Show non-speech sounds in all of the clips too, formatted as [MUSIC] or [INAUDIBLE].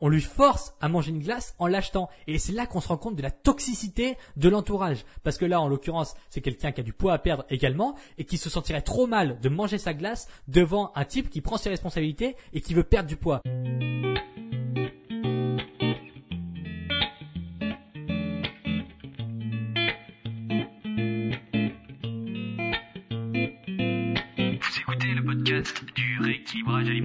on lui force à manger une glace en l'achetant. Et c'est là qu'on se rend compte de la toxicité de l'entourage. Parce que là, en l'occurrence, c'est quelqu'un qui a du poids à perdre également et qui se sentirait trop mal de manger sa glace devant un type qui prend ses responsabilités et qui veut perdre du poids.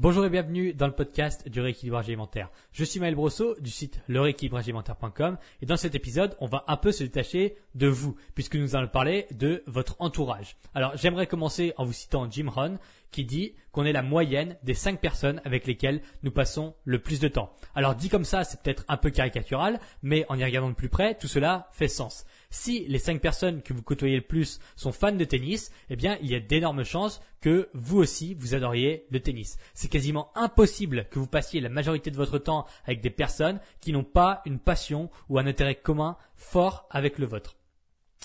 Bonjour et bienvenue dans le podcast du rééquilibrage alimentaire. Je suis Maël Brosseau du site lerééquilibragealimentaire.com et dans cet épisode, on va un peu se détacher de vous puisque nous allons parler de votre entourage. Alors, j'aimerais commencer en vous citant Jim Rohn qui dit qu'on est la moyenne des cinq personnes avec lesquelles nous passons le plus de temps. Alors, dit comme ça, c'est peut-être un peu caricatural, mais en y regardant de plus près, tout cela fait sens. Si les cinq personnes que vous côtoyez le plus sont fans de tennis, eh bien, il y a d'énormes chances que vous aussi, vous adoriez le tennis. C'est quasiment impossible que vous passiez la majorité de votre temps avec des personnes qui n'ont pas une passion ou un intérêt commun fort avec le vôtre.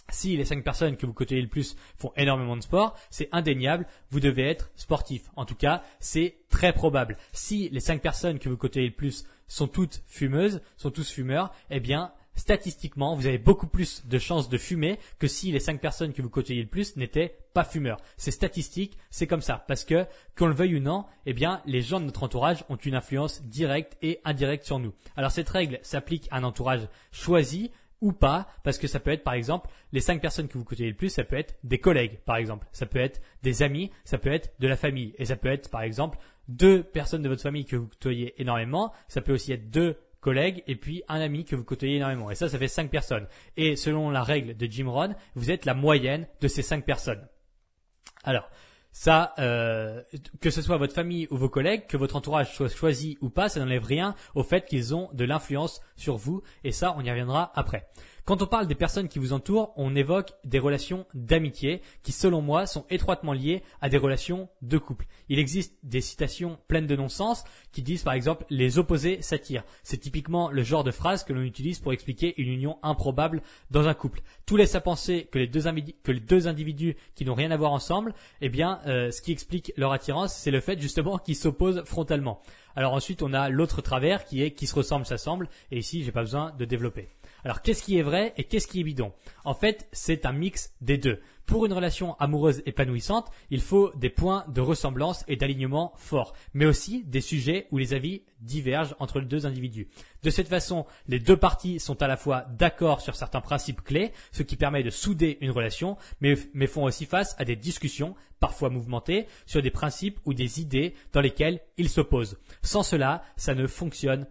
Si les cinq personnes que vous côtoyez le plus font énormément de sport, c'est indéniable, vous devez être sportif. En tout cas, c'est très probable. Si les cinq personnes que vous côtoyez le plus sont toutes fumeuses, sont tous fumeurs, eh bien, statistiquement, vous avez beaucoup plus de chances de fumer que si les cinq personnes que vous côtoyez le plus n'étaient pas fumeurs. C'est statistique, c'est comme ça. Parce que, qu'on le veuille ou non, eh bien, les gens de notre entourage ont une influence directe et indirecte sur nous. Alors, cette règle s'applique à un entourage choisi, ou pas, parce que ça peut être par exemple les cinq personnes que vous côtoyez le plus, ça peut être des collègues par exemple, ça peut être des amis, ça peut être de la famille, et ça peut être par exemple deux personnes de votre famille que vous côtoyez énormément, ça peut aussi être deux collègue et puis un ami que vous côtoyez énormément. Et ça, ça fait cinq personnes. Et selon la règle de Jim Rohn, vous êtes la moyenne de ces cinq personnes. Alors, ça, euh, que ce soit votre famille ou vos collègues, que votre entourage soit choisi ou pas, ça n'enlève rien au fait qu'ils ont de l'influence sur vous. Et ça, on y reviendra après. Quand on parle des personnes qui vous entourent, on évoque des relations d'amitié qui, selon moi, sont étroitement liées à des relations de couple. Il existe des citations pleines de non-sens qui disent par exemple les opposés s'attirent. C'est typiquement le genre de phrase que l'on utilise pour expliquer une union improbable dans un couple. Tout laisse à penser que les deux, individus qui n'ont rien à voir ensemble, eh bien, euh, ce qui explique leur attirance, c'est le fait justement qu'ils s'opposent frontalement. Alors ensuite, on a l'autre travers qui est qui se ressemble s'assemble. Et ici, j'ai pas besoin de développer. Alors qu'est-ce qui est vrai et qu'est-ce qui est bidon? En fait, c'est un mix des deux. Pour une relation amoureuse épanouissante, il faut des points de ressemblance et d'alignement forts, mais aussi des sujets où les avis divergent entre les deux individus. De cette façon, les deux parties sont à la fois d'accord sur certains principes clés, ce qui permet de souder une relation, mais, font aussi face à des discussions, parfois mouvementées, sur des principes ou des idées dans lesquelles ils s'opposent. Sans cela, ça ne fonctionne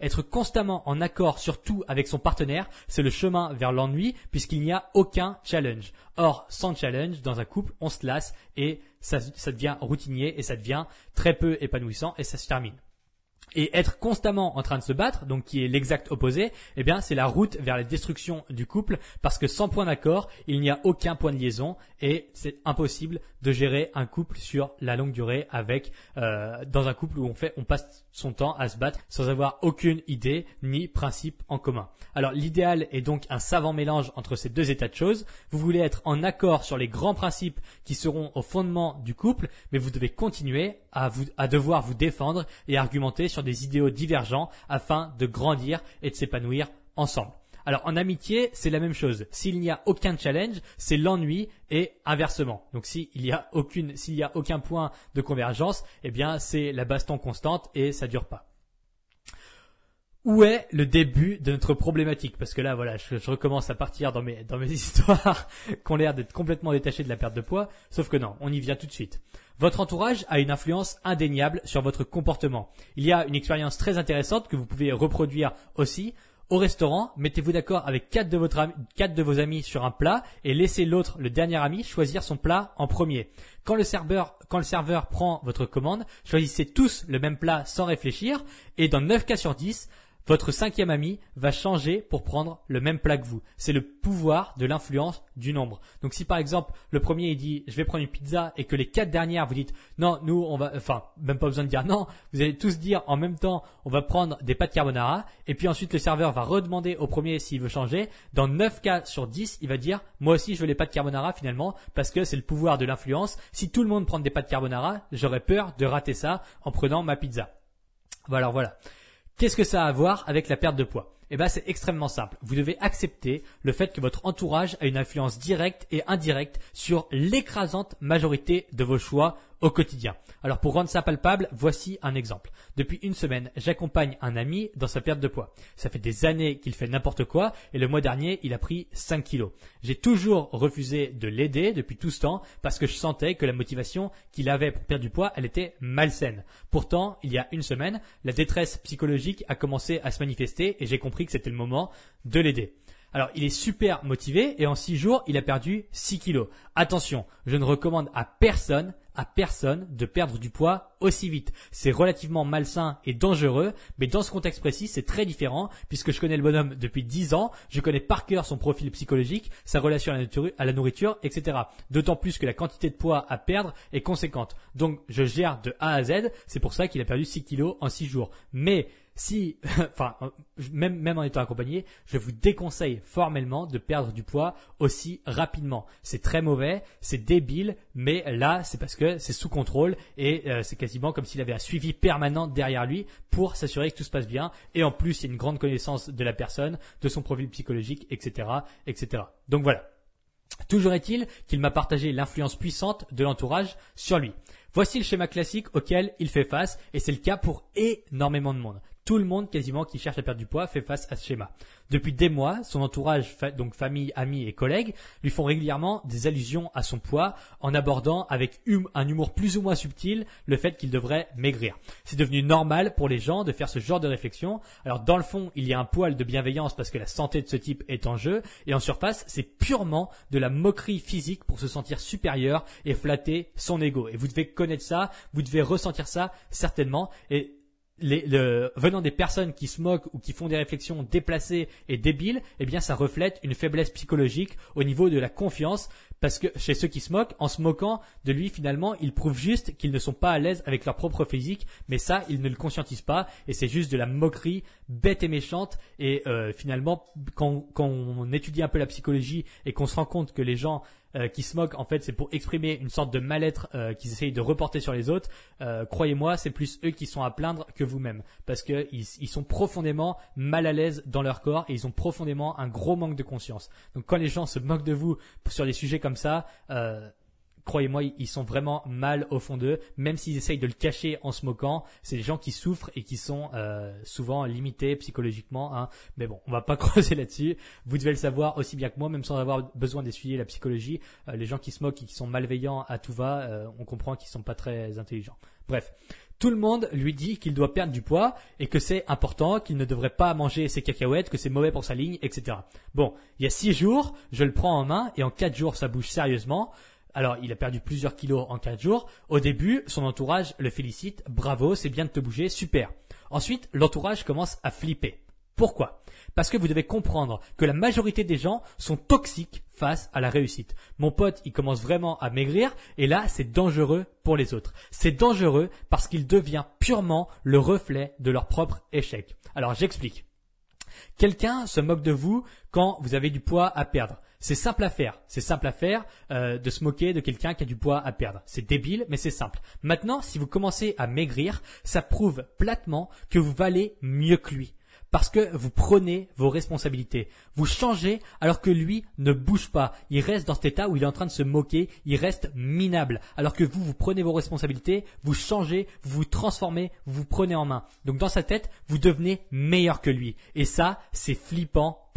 être constamment en accord sur tout avec son partenaire, c'est le chemin vers l'ennui puisqu'il n'y a aucun challenge. Or, sans challenge, dans un couple, on se lasse et ça devient routinier et ça devient très peu épanouissant et ça se termine. Et être constamment en train de se battre, donc qui est l'exact opposé, eh bien c'est la route vers la destruction du couple, parce que sans point d'accord, il n'y a aucun point de liaison et c'est impossible de gérer un couple sur la longue durée avec euh, dans un couple où on fait, on passe son temps à se battre sans avoir aucune idée ni principe en commun. Alors l'idéal est donc un savant mélange entre ces deux états de choses. Vous voulez être en accord sur les grands principes qui seront au fondement du couple, mais vous devez continuer à, vous, à devoir vous défendre et argumenter sur des idéaux divergents afin de grandir et de s'épanouir ensemble. Alors en amitié, c'est la même chose. S'il n'y a aucun challenge, c'est l'ennui et inversement. Donc s'il y a aucune, s'il a aucun point de convergence, eh bien c'est la baston constante et ça dure pas. Où est le début de notre problématique? Parce que là, voilà, je, recommence à partir dans mes, dans mes [LAUGHS] histoires qui ont l'air d'être complètement détachées de la perte de poids, sauf que non, on y vient tout de suite. Votre entourage a une influence indéniable sur votre comportement. Il y a une expérience très intéressante que vous pouvez reproduire aussi. Au restaurant, mettez-vous d'accord avec quatre de, votre quatre de vos amis sur un plat et laissez l'autre, le dernier ami, choisir son plat en premier. Quand le serveur, quand le serveur prend votre commande, choisissez tous le même plat sans réfléchir et dans 9 cas sur 10, votre cinquième ami va changer pour prendre le même plat que vous. C'est le pouvoir de l'influence du nombre. Donc si par exemple le premier dit je vais prendre une pizza et que les quatre dernières vous dites non nous on va enfin même pas besoin de dire non vous allez tous dire en même temps on va prendre des pâtes carbonara et puis ensuite le serveur va redemander au premier s'il veut changer. Dans 9 cas sur 10 il va dire moi aussi je veux les pâtes carbonara finalement parce que c'est le pouvoir de l'influence. Si tout le monde prend des pâtes carbonara j'aurais peur de rater ça en prenant ma pizza. Voilà voilà. Qu'est-ce que ça a à voir avec la perte de poids? Eh bien, c'est extrêmement simple. Vous devez accepter le fait que votre entourage a une influence directe et indirecte sur l'écrasante majorité de vos choix au quotidien. Alors pour rendre ça palpable, voici un exemple. Depuis une semaine, j'accompagne un ami dans sa perte de poids. Ça fait des années qu'il fait n'importe quoi et le mois dernier, il a pris 5 kilos. J'ai toujours refusé de l'aider depuis tout ce temps parce que je sentais que la motivation qu'il avait pour perdre du poids, elle était malsaine. Pourtant, il y a une semaine, la détresse psychologique a commencé à se manifester et j'ai compris que c'était le moment de l'aider. Alors, il est super motivé et en 6 jours, il a perdu 6 kilos. Attention, je ne recommande à personne à personne de perdre du poids aussi vite. C'est relativement malsain et dangereux, mais dans ce contexte précis, c'est très différent puisque je connais le bonhomme depuis 10 ans, je connais par cœur son profil psychologique, sa relation à la nourriture, etc. D'autant plus que la quantité de poids à perdre est conséquente. Donc, je gère de A à Z, c'est pour ça qu'il a perdu 6 kilos en 6 jours. Mais si, [LAUGHS] enfin, même, même en étant accompagné, je vous déconseille formellement de perdre du poids aussi rapidement. C'est très mauvais, c'est débile, mais là, c'est parce que c'est sous contrôle et euh, c'est quasiment comme s'il avait un suivi permanent derrière lui pour s'assurer que tout se passe bien. Et en plus, il y a une grande connaissance de la personne, de son profil psychologique, etc., etc. Donc voilà. Toujours est-il qu'il m'a partagé l'influence puissante de l'entourage sur lui. Voici le schéma classique auquel il fait face et c'est le cas pour énormément de monde. Tout le monde quasiment qui cherche à perdre du poids fait face à ce schéma. Depuis des mois, son entourage, donc famille, amis et collègues, lui font régulièrement des allusions à son poids en abordant avec hum, un humour plus ou moins subtil le fait qu'il devrait maigrir. C'est devenu normal pour les gens de faire ce genre de réflexion. Alors dans le fond, il y a un poil de bienveillance parce que la santé de ce type est en jeu et en surface, c'est purement de la moquerie physique pour se sentir supérieur et flatter son ego. Et vous devez connaître ça, vous devez ressentir ça certainement et les, le, venant des personnes qui se moquent ou qui font des réflexions déplacées et débiles, eh bien, ça reflète une faiblesse psychologique au niveau de la confiance, parce que chez ceux qui se moquent, en se moquant de lui, finalement, ils prouvent juste qu'ils ne sont pas à l'aise avec leur propre physique, mais ça, ils ne le conscientisent pas, et c'est juste de la moquerie bête et méchante, et euh, finalement, quand, quand on étudie un peu la psychologie et qu'on se rend compte que les gens euh, qui se moquent, en fait, c'est pour exprimer une sorte de mal-être euh, qu'ils essayent de reporter sur les autres. Euh, croyez-moi, c'est plus eux qui sont à plaindre que vous-même, parce qu'ils ils sont profondément mal à l'aise dans leur corps et ils ont profondément un gros manque de conscience. Donc quand les gens se moquent de vous sur des sujets comme ça, croyez-moi, ils sont vraiment mal au fond d'eux, même s'ils essayent de le cacher en se moquant. C'est des gens qui souffrent et qui sont euh, souvent limités psychologiquement. Hein. Mais bon, on va pas [LAUGHS] creuser là-dessus. Vous devez le savoir aussi bien que moi, même sans avoir besoin d'essuyer la psychologie. Euh, les gens qui se moquent et qui sont malveillants à tout va, euh, on comprend qu'ils sont pas très intelligents. Bref. Tout le monde lui dit qu'il doit perdre du poids et que c'est important, qu'il ne devrait pas manger ses cacahuètes, que c'est mauvais pour sa ligne, etc. Bon, il y a six jours, je le prends en main et en quatre jours ça bouge sérieusement. Alors, il a perdu plusieurs kilos en 4 jours. Au début, son entourage le félicite. Bravo, c'est bien de te bouger, super. Ensuite, l'entourage commence à flipper. Pourquoi? Parce que vous devez comprendre que la majorité des gens sont toxiques face à la réussite. Mon pote, il commence vraiment à maigrir et là, c'est dangereux pour les autres. C'est dangereux parce qu'il devient purement le reflet de leur propre échec. Alors, j'explique. Quelqu'un se moque de vous quand vous avez du poids à perdre. C'est simple à faire. C'est simple à faire euh, de se moquer de quelqu'un qui a du poids à perdre. C'est débile, mais c'est simple. Maintenant, si vous commencez à maigrir, ça prouve platement que vous valez mieux que lui parce que vous prenez vos responsabilités. Vous changez alors que lui ne bouge pas. Il reste dans cet état où il est en train de se moquer, il reste minable. Alors que vous, vous prenez vos responsabilités, vous changez, vous vous transformez, vous vous prenez en main. Donc dans sa tête, vous devenez meilleur que lui. Et ça, c'est flippant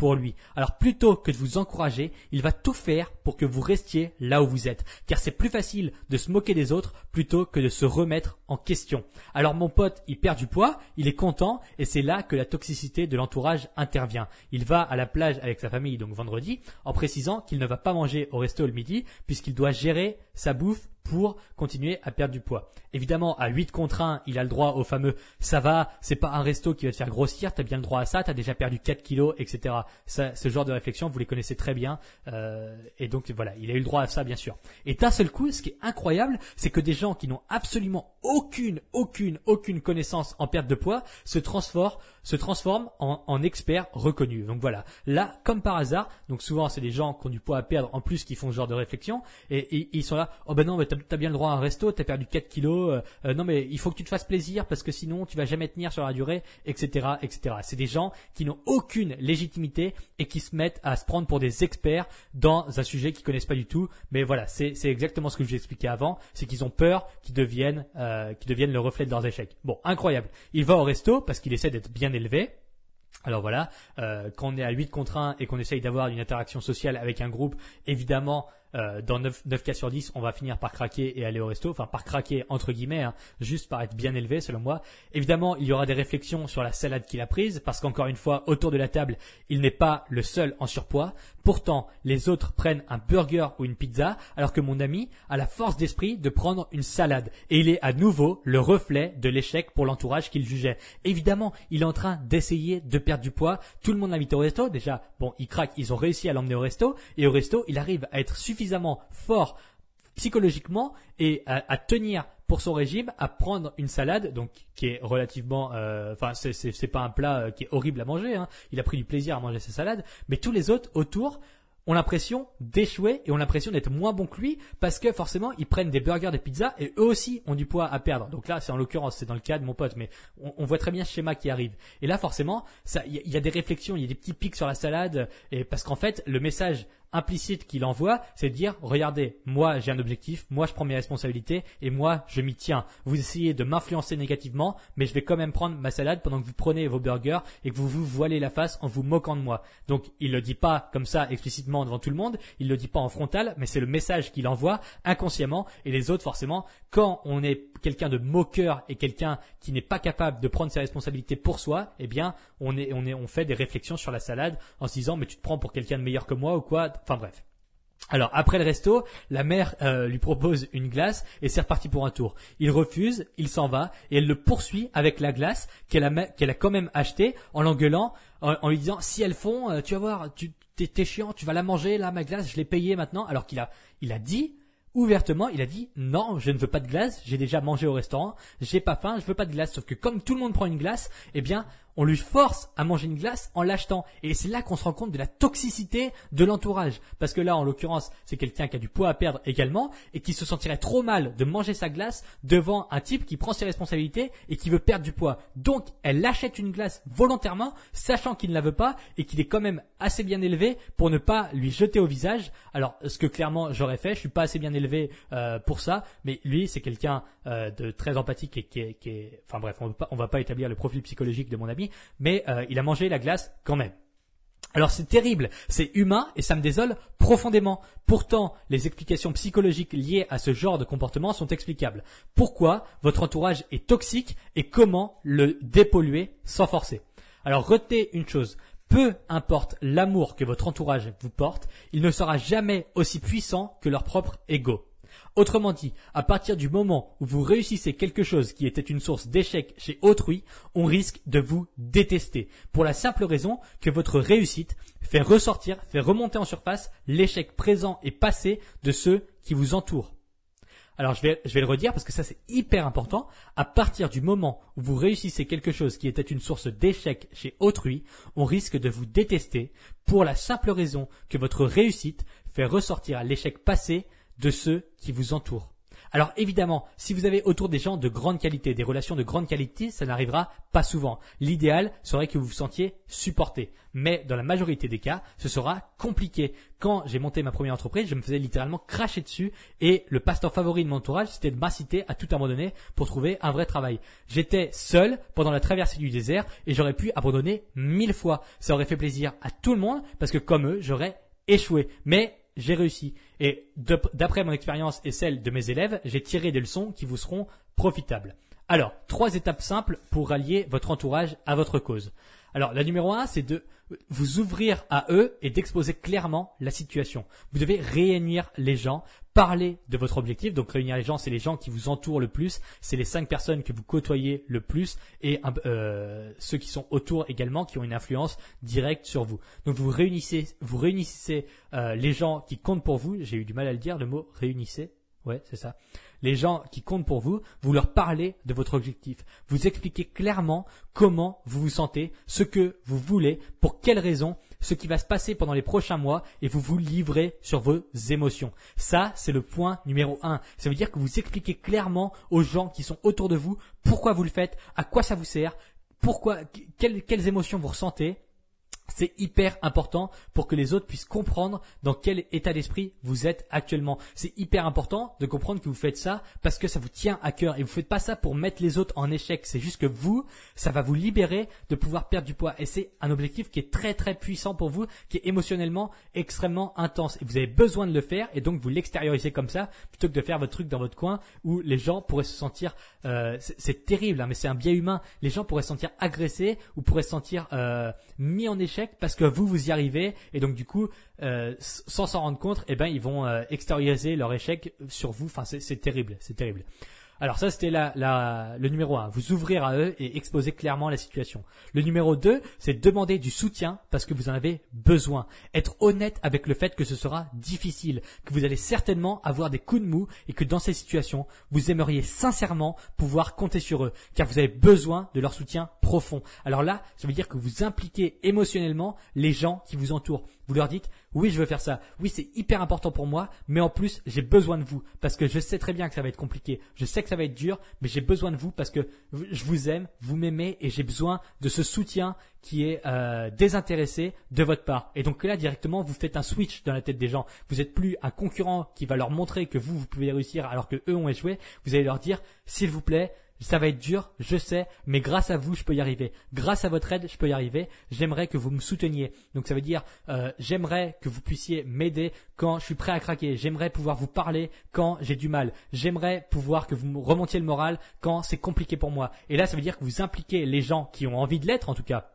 Alors plutôt que de vous encourager, il va tout faire pour que vous restiez là où vous êtes. Car c'est plus facile de se moquer des autres plutôt que de se remettre en question. Alors mon pote, il perd du poids, il est content et c'est là que la toxicité de l'entourage intervient. Il va à la plage avec sa famille donc vendredi en précisant qu'il ne va pas manger au resto le midi puisqu'il doit gérer sa bouffe pour continuer à perdre du poids. Évidemment, à 8 contre 1, il a le droit au fameux ça va, c'est pas un resto qui va te faire grossir, t'as bien le droit à ça, t'as déjà perdu 4 kilos, etc. Ça, ce genre de réflexion, vous les connaissez très bien. Euh, et donc voilà, il a eu le droit à ça, bien sûr. Et d'un seul coup, ce qui est incroyable, c'est que des gens qui n'ont absolument aucune, aucune, aucune connaissance en perte de poids se transforment, se transforment en, en experts reconnus. Donc voilà, là, comme par hasard, donc souvent c'est des gens qui ont du poids à perdre en plus qui font ce genre de réflexion, et, ils sont là, oh ben non, mais t'as bien le droit à un resto, t'as perdu 4 kilos, euh, euh, non mais il faut que tu te fasses plaisir parce que sinon tu vas jamais tenir sur la durée, etc., etc. C'est des gens qui n'ont aucune légitimité et qui se mettent à se prendre pour des experts dans un sujet qu'ils connaissent pas du tout. Mais voilà, c'est exactement ce que je vous expliqué avant, c'est qu'ils ont peur qu'ils deviennent, euh, qu'ils deviennent le reflet de leurs échecs. Bon, incroyable. Il va au resto parce qu'il essaie d'être bien élevé. Alors voilà, euh, quand on est à 8 contre 1 et qu'on essaye d'avoir une interaction sociale avec un groupe, évidemment, euh, dans 9, 9, cas sur 10, on va finir par craquer et aller au resto, enfin par craquer entre guillemets, hein, juste par être bien élevé selon moi. Évidemment, il y aura des réflexions sur la salade qu'il a prise, parce qu'encore une fois, autour de la table, il n'est pas le seul en surpoids. Pourtant, les autres prennent un burger ou une pizza, alors que mon ami a la force d'esprit de prendre une salade. Et il est à nouveau le reflet de l'échec pour l'entourage qu'il jugeait. Évidemment, il est en train d'essayer de perdre du poids. Tout le monde l'invite au resto. Déjà, bon, il craque, ils ont réussi à l'emmener au resto. Et au resto, il arrive à être suffisamment suffisamment fort psychologiquement et à, tenir pour son régime à prendre une salade donc qui est relativement euh, enfin c'est c'est pas un plat euh, qui est horrible à manger hein. il a pris du plaisir à manger sa salade mais tous les autres autour ont l'impression d'échouer et ont l'impression d'être moins bons que lui parce que forcément ils prennent des burgers, des pizzas et eux aussi ont du poids à perdre. Donc là, c'est en l'occurrence, c'est dans le cas de mon pote, mais on, voit très bien ce schéma qui arrive. Et là, forcément, il y, y, a des réflexions, il y a des petits pics sur la salade et parce qu'en fait, le message implicite qu'il envoie, c'est de dire, regardez, moi j'ai un objectif, moi je prends mes responsabilités et moi je m'y tiens. Vous essayez de m'influencer négativement, mais je vais quand même prendre ma salade pendant que vous prenez vos burgers et que vous vous voilez la face en vous moquant de moi. Donc il le dit pas comme ça explicitement devant tout le monde, il le dit pas en frontal, mais c'est le message qu'il envoie inconsciemment et les autres forcément, quand on est quelqu'un de moqueur et quelqu'un qui n'est pas capable de prendre ses responsabilités pour soi, eh bien on est on est on fait des réflexions sur la salade en se disant mais tu te prends pour quelqu'un de meilleur que moi ou quoi? Enfin bref. Alors après le resto, la mère euh, lui propose une glace et c'est reparti pour un tour. Il refuse, il s'en va et elle le poursuit avec la glace qu'elle a, qu'elle a quand même achetée en l'engueulant, en, lui disant si elles font, euh, tu vas voir, tu t'es, chiant, tu vas la manger là ma glace, je l'ai payée maintenant. Alors qu'il a, il a dit ouvertement, il a dit non, je ne veux pas de glace, j'ai déjà mangé au restaurant, j'ai pas faim, je veux pas de glace. Sauf que comme tout le monde prend une glace, eh bien on lui force à manger une glace en l'achetant. Et c'est là qu'on se rend compte de la toxicité de l'entourage. Parce que là, en l'occurrence, c'est quelqu'un qui a du poids à perdre également et qui se sentirait trop mal de manger sa glace devant un type qui prend ses responsabilités et qui veut perdre du poids. Donc, elle achète une glace volontairement, sachant qu'il ne la veut pas et qu'il est quand même assez bien élevé pour ne pas lui jeter au visage. Alors, ce que clairement j'aurais fait, je suis pas assez bien élevé euh, pour ça, mais lui, c'est quelqu'un euh, de très empathique et qui est, qui est, enfin bref, on va on va pas établir le profil psychologique de mon ami mais euh, il a mangé la glace quand même. Alors c'est terrible, c'est humain et ça me désole profondément. Pourtant, les explications psychologiques liées à ce genre de comportement sont explicables. Pourquoi votre entourage est toxique et comment le dépolluer sans forcer? Alors retenez une chose, peu importe l'amour que votre entourage vous porte, il ne sera jamais aussi puissant que leur propre ego. Autrement dit, à partir du moment où vous réussissez quelque chose qui était une source d'échec chez autrui, on risque de vous détester. Pour la simple raison que votre réussite fait ressortir, fait remonter en surface l'échec présent et passé de ceux qui vous entourent. Alors je vais, je vais le redire parce que ça c'est hyper important. À partir du moment où vous réussissez quelque chose qui était une source d'échec chez autrui, on risque de vous détester pour la simple raison que votre réussite fait ressortir l'échec passé de ceux qui vous entourent. Alors évidemment, si vous avez autour des gens de grande qualité, des relations de grande qualité, ça n'arrivera pas souvent. L'idéal serait que vous vous sentiez supporté. Mais dans la majorité des cas, ce sera compliqué. Quand j'ai monté ma première entreprise, je me faisais littéralement cracher dessus et le pasteur favori de mon entourage, c'était de m'inciter à tout abandonner pour trouver un vrai travail. J'étais seul pendant la traversée du désert et j'aurais pu abandonner mille fois. Ça aurait fait plaisir à tout le monde parce que comme eux, j'aurais échoué. Mais j'ai réussi. Et d'après mon expérience et celle de mes élèves, j'ai tiré des leçons qui vous seront profitables. Alors, trois étapes simples pour rallier votre entourage à votre cause. Alors, la numéro un, c'est de vous ouvrir à eux et d'exposer clairement la situation. Vous devez réunir les gens, parler de votre objectif. Donc, réunir les gens, c'est les gens qui vous entourent le plus, c'est les cinq personnes que vous côtoyez le plus et euh, ceux qui sont autour également, qui ont une influence directe sur vous. Donc, vous réunissez, vous réunissez euh, les gens qui comptent pour vous. J'ai eu du mal à le dire, le mot réunissez. Ouais, c'est ça les gens qui comptent pour vous, vous leur parlez de votre objectif. Vous expliquez clairement comment vous vous sentez, ce que vous voulez, pour quelles raisons, ce qui va se passer pendant les prochains mois et vous vous livrez sur vos émotions. Ça, c'est le point numéro un. Ça veut dire que vous expliquez clairement aux gens qui sont autour de vous pourquoi vous le faites, à quoi ça vous sert, pourquoi, quelles, quelles émotions vous ressentez c'est hyper important pour que les autres puissent comprendre dans quel état d'esprit vous êtes actuellement. C'est hyper important de comprendre que vous faites ça parce que ça vous tient à cœur et vous faites pas ça pour mettre les autres en échec. C'est juste que vous, ça va vous libérer de pouvoir perdre du poids et c'est un objectif qui est très très puissant pour vous, qui est émotionnellement extrêmement intense et vous avez besoin de le faire et donc vous l'extériorisez comme ça plutôt que de faire votre truc dans votre coin où les gens pourraient se sentir, euh, c'est terrible, hein, mais c'est un biais humain. Les gens pourraient se sentir agressés ou pourraient se sentir euh, mis en échec parce que vous vous y arrivez et donc du coup euh, sans s'en rendre compte eh ben ils vont euh, extérioriser leur échec sur vous. Enfin c'est terrible c'est terrible alors ça, c'était la, le numéro 1, vous ouvrir à eux et exposer clairement la situation. Le numéro 2, c'est demander du soutien parce que vous en avez besoin. Être honnête avec le fait que ce sera difficile, que vous allez certainement avoir des coups de mou et que dans ces situations, vous aimeriez sincèrement pouvoir compter sur eux car vous avez besoin de leur soutien profond. Alors là, ça veut dire que vous impliquez émotionnellement les gens qui vous entourent. Vous leur dites, oui, je veux faire ça. Oui, c'est hyper important pour moi, mais en plus, j'ai besoin de vous parce que je sais très bien que ça va être compliqué. Je sais que ça va être dur, mais j'ai besoin de vous parce que je vous aime, vous m'aimez et j'ai besoin de ce soutien qui est euh, désintéressé de votre part. Et donc là, directement, vous faites un switch dans la tête des gens. Vous n'êtes plus un concurrent qui va leur montrer que vous, vous pouvez réussir alors que eux ont échoué. Vous allez leur dire, s'il vous plaît, ça va être dur, je sais, mais grâce à vous, je peux y arriver. Grâce à votre aide, je peux y arriver. J'aimerais que vous me souteniez. Donc ça veut dire, euh, j'aimerais que vous puissiez m'aider quand je suis prêt à craquer. J'aimerais pouvoir vous parler quand j'ai du mal. J'aimerais pouvoir que vous remontiez le moral quand c'est compliqué pour moi. Et là, ça veut dire que vous impliquez les gens qui ont envie de l'être, en tout cas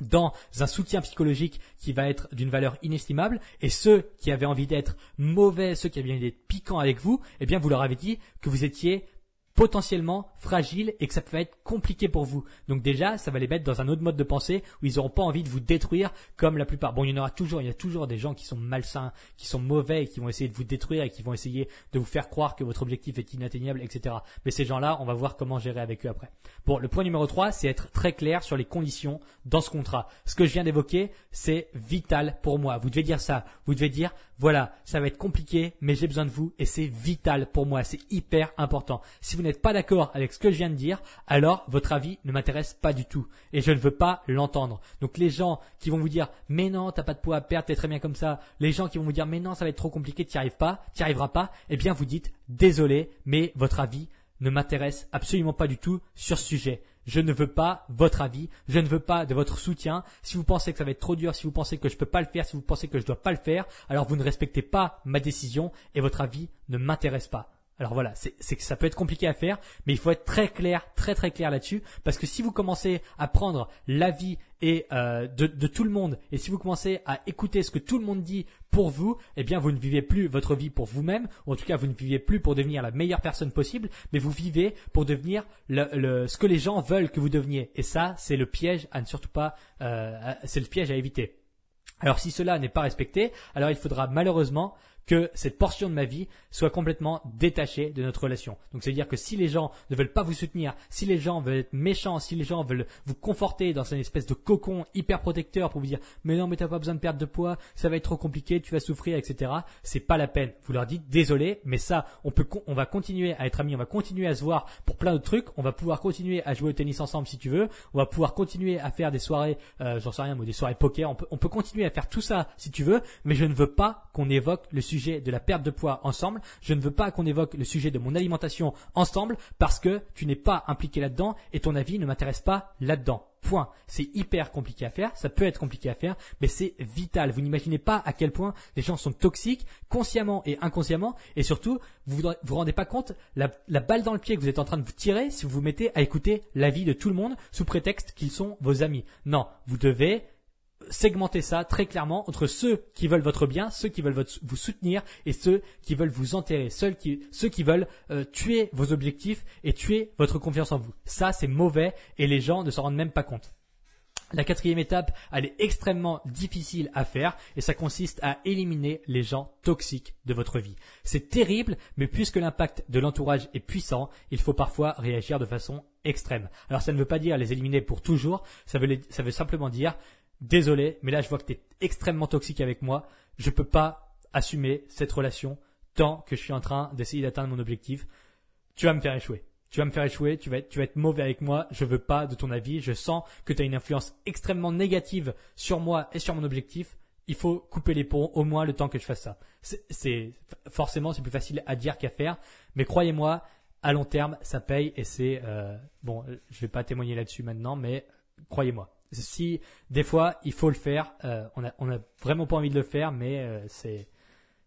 dans un soutien psychologique qui va être d'une valeur inestimable et ceux qui avaient envie d'être mauvais, ceux qui avaient envie d'être piquants avec vous, eh bien vous leur avez dit que vous étiez potentiellement fragile et que ça peut être compliqué pour vous. Donc déjà, ça va les mettre dans un autre mode de pensée où ils n'auront pas envie de vous détruire comme la plupart. Bon, il y en aura toujours, il y a toujours des gens qui sont malsains, qui sont mauvais et qui vont essayer de vous détruire et qui vont essayer de vous faire croire que votre objectif est inatteignable, etc. Mais ces gens-là, on va voir comment gérer avec eux après. Bon, le point numéro 3, c'est être très clair sur les conditions dans ce contrat. Ce que je viens d'évoquer, c'est vital pour moi. Vous devez dire ça. Vous devez dire, voilà, ça va être compliqué, mais j'ai besoin de vous et c'est vital pour moi. C'est hyper important. N'êtes pas d'accord avec ce que je viens de dire, alors votre avis ne m'intéresse pas du tout et je ne veux pas l'entendre. Donc les gens qui vont vous dire mais non, t'as pas de poids à perdre, t'es très bien comme ça. Les gens qui vont vous dire mais non, ça va être trop compliqué, t'y arrives pas, t'y arriveras pas. Eh bien vous dites désolé, mais votre avis ne m'intéresse absolument pas du tout sur ce sujet. Je ne veux pas votre avis, je ne veux pas de votre soutien. Si vous pensez que ça va être trop dur, si vous pensez que je ne peux pas le faire, si vous pensez que je ne dois pas le faire, alors vous ne respectez pas ma décision et votre avis ne m'intéresse pas. Alors voilà, c'est que ça peut être compliqué à faire, mais il faut être très clair, très très clair là-dessus, parce que si vous commencez à prendre l'avis et euh, de, tout le monde, et si vous commencez à écouter ce que tout le monde dit pour vous, eh bien vous ne vivez plus votre vie pour vous-même, ou en tout cas vous ne vivez plus pour devenir la meilleure personne possible, mais vous vivez pour devenir le, le, ce que les gens veulent que vous deveniez. Et ça, c'est le piège à ne surtout pas, euh, c'est le piège à éviter. Alors si cela n'est pas respecté, alors il faudra malheureusement que cette portion de ma vie soit complètement détachée de notre relation. Donc c'est-à-dire que si les gens ne veulent pas vous soutenir, si les gens veulent être méchants, si les gens veulent vous conforter dans une espèce de cocon hyper protecteur pour vous dire mais non mais t'as pas besoin de perdre de poids, ça va être trop compliqué, tu vas souffrir, etc. C'est pas la peine. Vous leur dites désolé, mais ça on peut on va continuer à être amis, on va continuer à se voir pour plein d'autres trucs, on va pouvoir continuer à jouer au tennis ensemble si tu veux, on va pouvoir continuer à faire des soirées, euh, j'en sais rien, ou des soirées poker, on peut, on peut continuer à faire tout ça si tu veux, mais je ne veux pas qu'on évoque le sujet sujet de la perte de poids ensemble. Je ne veux pas qu'on évoque le sujet de mon alimentation ensemble parce que tu n'es pas impliqué là-dedans et ton avis ne m'intéresse pas là-dedans. Point. C'est hyper compliqué à faire, ça peut être compliqué à faire, mais c'est vital. Vous n'imaginez pas à quel point les gens sont toxiques, consciemment et inconsciemment, et surtout, vous vous vous rendez pas compte la, la balle dans le pied que vous êtes en train de vous tirer si vous vous mettez à écouter l'avis de tout le monde sous prétexte qu'ils sont vos amis. Non, vous devez segmenter ça très clairement entre ceux qui veulent votre bien, ceux qui veulent votre- vous soutenir et ceux qui veulent vous enterrer, ceux qui, ceux qui veulent euh, tuer vos objectifs et tuer votre confiance en vous. Ça, c'est mauvais et les gens ne s'en rendent même pas compte. La quatrième étape, elle est extrêmement difficile à faire et ça consiste à éliminer les gens toxiques de votre vie. C'est terrible, mais puisque l'impact de l'entourage est puissant, il faut parfois réagir de façon extrême. Alors ça ne veut pas dire les éliminer pour toujours, ça veut, ça veut simplement dire désolé, mais là je vois que tu es extrêmement toxique avec moi, je peux pas assumer cette relation tant que je suis en train d'essayer d'atteindre mon objectif. Tu vas me faire échouer. Tu vas me faire échouer, tu vas être, tu vas être mauvais avec moi, je veux pas de ton avis, je sens que tu as une influence extrêmement négative sur moi et sur mon objectif. Il faut couper les ponts au moins le temps que je fasse ça. C'est, forcément c'est plus facile à dire qu'à faire, mais croyez-moi, à long terme, ça paye et c'est euh, bon. Je vais pas témoigner là-dessus maintenant, mais croyez-moi. Si des fois il faut le faire, euh, on a vraiment pas envie de le faire, mais euh,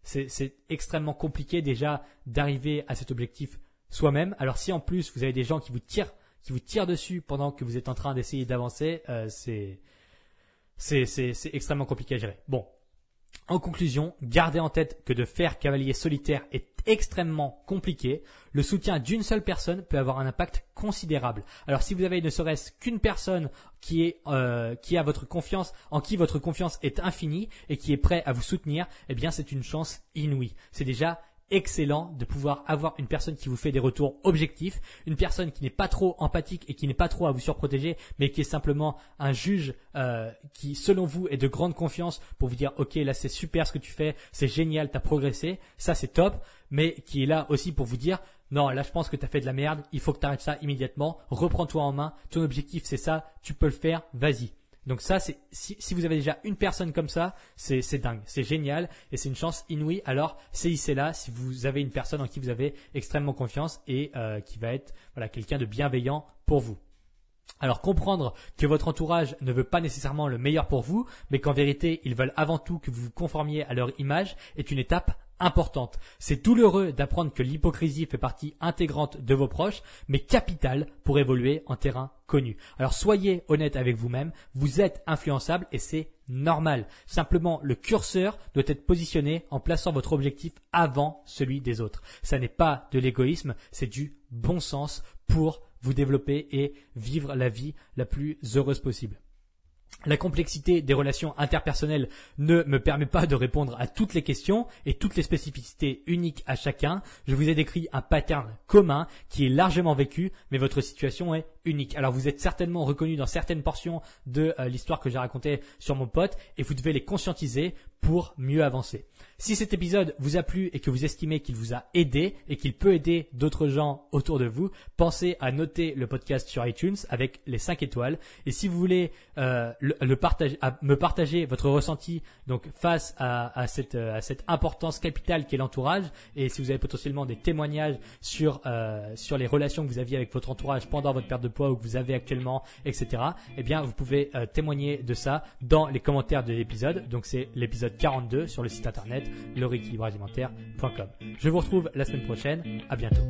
c'est extrêmement compliqué déjà d'arriver à cet objectif soi-même. Alors si en plus vous avez des gens qui vous tirent qui vous tirent dessus pendant que vous êtes en train d'essayer d'avancer, euh, c'est c'est extrêmement compliqué à gérer. Bon, en conclusion, gardez en tête que de faire cavalier solitaire est extrêmement compliqué. Le soutien d'une seule personne peut avoir un impact considérable. Alors si vous avez ne serait-ce qu'une personne qui est euh, a votre confiance, en qui votre confiance est infinie et qui est prêt à vous soutenir, eh bien c'est une chance inouïe. C'est déjà excellent de pouvoir avoir une personne qui vous fait des retours objectifs, une personne qui n'est pas trop empathique et qui n'est pas trop à vous surprotéger, mais qui est simplement un juge euh, qui, selon vous, est de grande confiance pour vous dire, ok, là c'est super ce que tu fais, c'est génial, t'as progressé, ça c'est top, mais qui est là aussi pour vous dire, non, là je pense que t'as fait de la merde, il faut que t'arrêtes ça immédiatement, reprends-toi en main, ton objectif c'est ça, tu peux le faire, vas-y. Donc ça, c'est si, vous avez déjà une personne comme ça, c'est c'est dingue, c'est génial et c'est une chance inouïe. Alors saisissez-la si vous avez une personne en qui vous avez extrêmement confiance et euh, qui va être voilà quelqu'un de bienveillant pour vous. Alors comprendre que votre entourage ne veut pas nécessairement le meilleur pour vous, mais qu'en vérité ils veulent avant tout que vous vous conformiez à leur image est une étape importante. C'est douloureux d'apprendre que l'hypocrisie fait partie intégrante de vos proches, mais capitale pour évoluer en terrain connu. Alors soyez honnête avec vous-même, vous êtes influençable et c'est normal. Simplement, le curseur doit être positionné en plaçant votre objectif avant celui des autres. Ça n'est pas de l'égoïsme, c'est du bon sens pour vous développer et vivre la vie la plus heureuse possible. La complexité des relations interpersonnelles ne me permet pas de répondre à toutes les questions et toutes les spécificités uniques à chacun. Je vous ai décrit un pattern commun qui est largement vécu, mais votre situation est unique. Alors vous êtes certainement reconnu dans certaines portions de euh, l'histoire que j'ai racontée sur mon pote et vous devez les conscientiser pour mieux avancer. Si cet épisode vous a plu et que vous estimez qu'il vous a aidé et qu'il peut aider d'autres gens autour de vous, pensez à noter le podcast sur iTunes avec les 5 étoiles. Et si vous voulez euh, le, me partager votre ressenti donc face à, à cette, euh, à cette importance capitale qu'est l'entourage, et si vous avez potentiellement des témoignages sur, sur les relations que vous aviez avec votre entourage pendant votre perte de ou que vous avez actuellement, etc., eh bien vous pouvez euh, témoigner de ça dans les commentaires de l'épisode. Donc c'est l'épisode 42 sur le site internet le rééquilibrage alimentaire.com. Je vous retrouve la semaine prochaine. À bientôt.